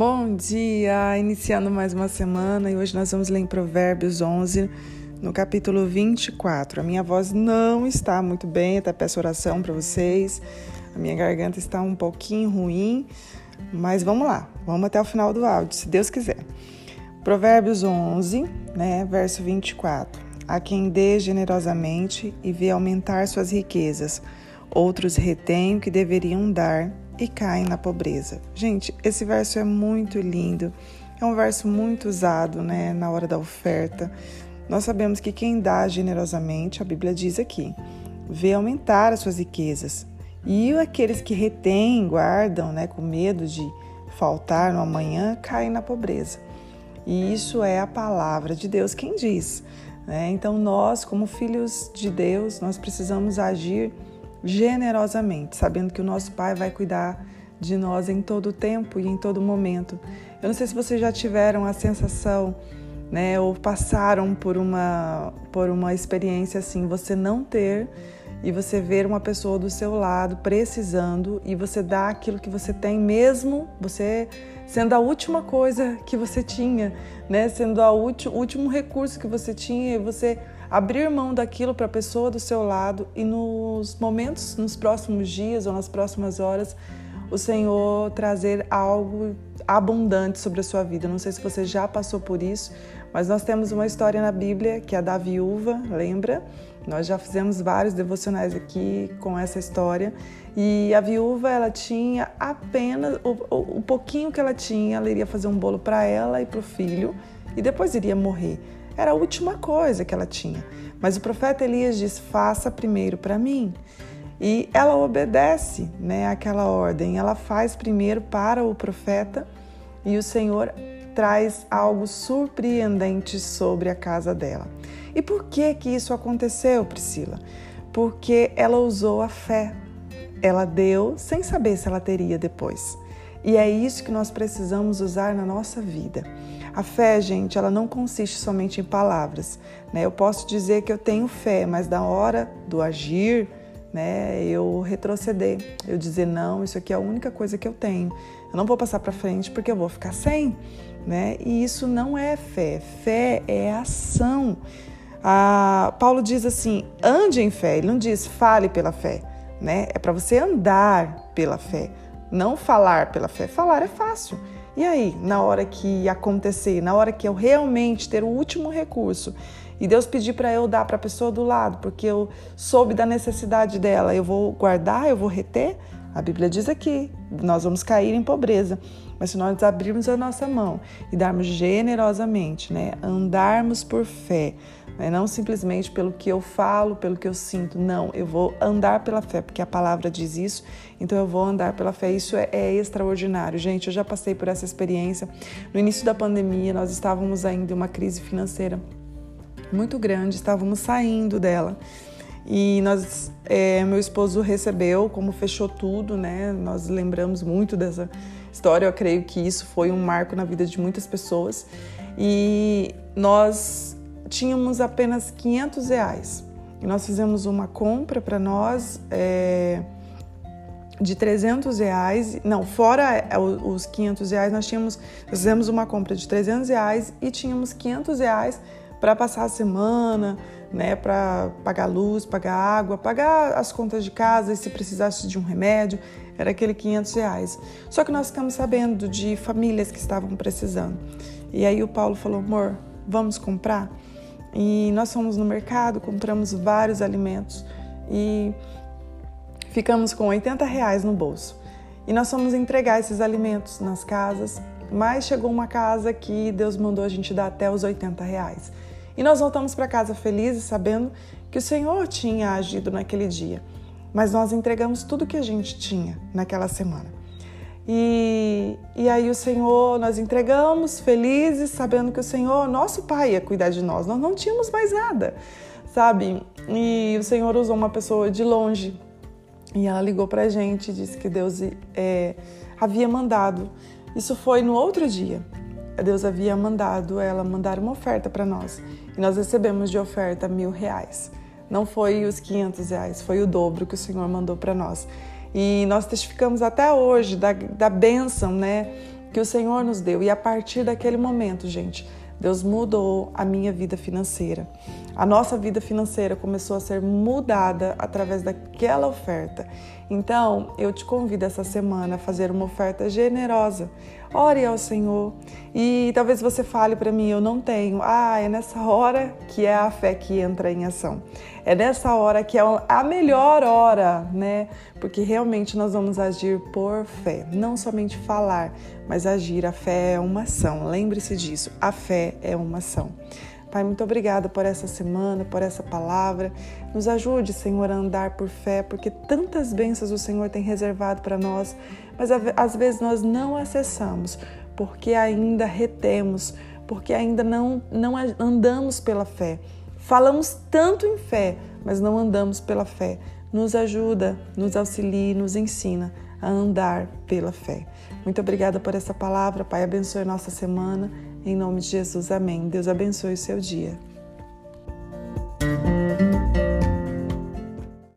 Bom dia! Iniciando mais uma semana e hoje nós vamos ler em Provérbios 11, no capítulo 24. A minha voz não está muito bem, até peço oração para vocês. A minha garganta está um pouquinho ruim, mas vamos lá, vamos até o final do áudio, se Deus quiser. Provérbios 11, né, verso 24. A quem dê generosamente e vê aumentar suas riquezas, outros retêm o que deveriam dar e caem na pobreza. Gente, esse verso é muito lindo. É um verso muito usado, né, na hora da oferta. Nós sabemos que quem dá generosamente, a Bíblia diz aqui, vê aumentar as suas riquezas. E aqueles que retêm, guardam, né, com medo de faltar no amanhã, caem na pobreza. E isso é a palavra de Deus quem diz. Né? Então nós, como filhos de Deus, nós precisamos agir generosamente, sabendo que o nosso Pai vai cuidar de nós em todo tempo e em todo momento. Eu não sei se vocês já tiveram a sensação, né, ou passaram por uma por uma experiência assim, você não ter e você ver uma pessoa do seu lado precisando e você dá aquilo que você tem mesmo, você sendo a última coisa que você tinha, né, sendo a o último recurso que você tinha e você abrir mão daquilo para a pessoa do seu lado e nos momentos, nos próximos dias ou nas próximas horas, o Senhor trazer algo abundante sobre a sua vida. Não sei se você já passou por isso, mas nós temos uma história na Bíblia que é a da viúva, lembra? Nós já fizemos vários devocionais aqui com essa história. E a viúva, ela tinha apenas o, o, o pouquinho que ela tinha, ela iria fazer um bolo para ela e para o filho e depois iria morrer. Era a última coisa que ela tinha. Mas o profeta Elias diz: faça primeiro para mim. E ela obedece né, aquela ordem. Ela faz primeiro para o profeta e o Senhor traz algo surpreendente sobre a casa dela. E por que que isso aconteceu, Priscila? Porque ela usou a fé. Ela deu sem saber se ela teria depois. E é isso que nós precisamos usar na nossa vida. A fé, gente, ela não consiste somente em palavras. Né? Eu posso dizer que eu tenho fé, mas na hora do agir, né, eu retroceder, eu dizer não, isso aqui é a única coisa que eu tenho. Eu não vou passar para frente porque eu vou ficar sem, né? E isso não é fé. Fé é ação. Ah, Paulo diz assim: ande em fé. Ele não diz fale pela fé, né? É para você andar pela fé, não falar pela fé. Falar é fácil. E aí, na hora que acontecer, na hora que eu realmente ter o último recurso e Deus pedir para eu dar para a pessoa do lado, porque eu soube da necessidade dela, eu vou guardar, eu vou reter? A Bíblia diz aqui: nós vamos cair em pobreza. Mas se nós abrirmos a nossa mão e darmos generosamente, né, andarmos por fé, né, não simplesmente pelo que eu falo, pelo que eu sinto, não, eu vou andar pela fé, porque a palavra diz isso, então eu vou andar pela fé. Isso é, é extraordinário, gente. Eu já passei por essa experiência. No início da pandemia, nós estávamos ainda em uma crise financeira muito grande, estávamos saindo dela. E nós, é, meu esposo recebeu, como fechou tudo, né? Nós lembramos muito dessa história. Eu creio que isso foi um marco na vida de muitas pessoas. E nós tínhamos apenas 500 reais. E nós fizemos uma compra para nós é, de 300 reais. Não, fora é, os 500 reais, nós tínhamos, fizemos uma compra de 300 reais e tínhamos 500 reais para passar a semana, né, para pagar luz, pagar água, pagar as contas de casa e se precisasse de um remédio, era aquele 500 reais. Só que nós ficamos sabendo de famílias que estavam precisando. E aí o Paulo falou, amor, vamos comprar? E nós fomos no mercado, compramos vários alimentos e ficamos com 80 reais no bolso. E nós fomos entregar esses alimentos nas casas, mas chegou uma casa que Deus mandou a gente dar até os 80 reais. E nós voltamos para casa felizes, sabendo que o Senhor tinha agido naquele dia. Mas nós entregamos tudo que a gente tinha naquela semana. E, e aí o Senhor, nós entregamos felizes, sabendo que o Senhor, nosso Pai, ia cuidar de nós. Nós não tínhamos mais nada, sabe? E o Senhor usou uma pessoa de longe e ela ligou para a gente disse que Deus é, havia mandado. Isso foi no outro dia. Deus havia mandado ela mandar uma oferta para nós. E nós recebemos de oferta mil reais. Não foi os 500 reais, foi o dobro que o Senhor mandou para nós. E nós testificamos até hoje da, da bênção, né? que o Senhor nos deu. E a partir daquele momento, gente, Deus mudou a minha vida financeira. A nossa vida financeira começou a ser mudada através daquela oferta. Então, eu te convido essa semana a fazer uma oferta generosa. Ore ao Senhor. E talvez você fale para mim, eu não tenho. Ah, é nessa hora que é a fé que entra em ação. É nessa hora que é a melhor hora, né? Porque realmente nós vamos agir por fé, não somente falar, mas agir. A fé é uma ação. Lembre-se disso. A fé é uma ação. Pai, muito obrigada por essa semana, por essa palavra. Nos ajude, Senhor, a andar por fé, porque tantas bênçãos o Senhor tem reservado para nós, mas às vezes nós não acessamos, porque ainda retemos, porque ainda não, não andamos pela fé. Falamos tanto em fé, mas não andamos pela fé. Nos ajuda, nos auxilie, nos ensina a andar pela fé. Muito obrigada por essa palavra, Pai. Abençoe nossa semana em nome de Jesus, amém. Deus abençoe o seu dia.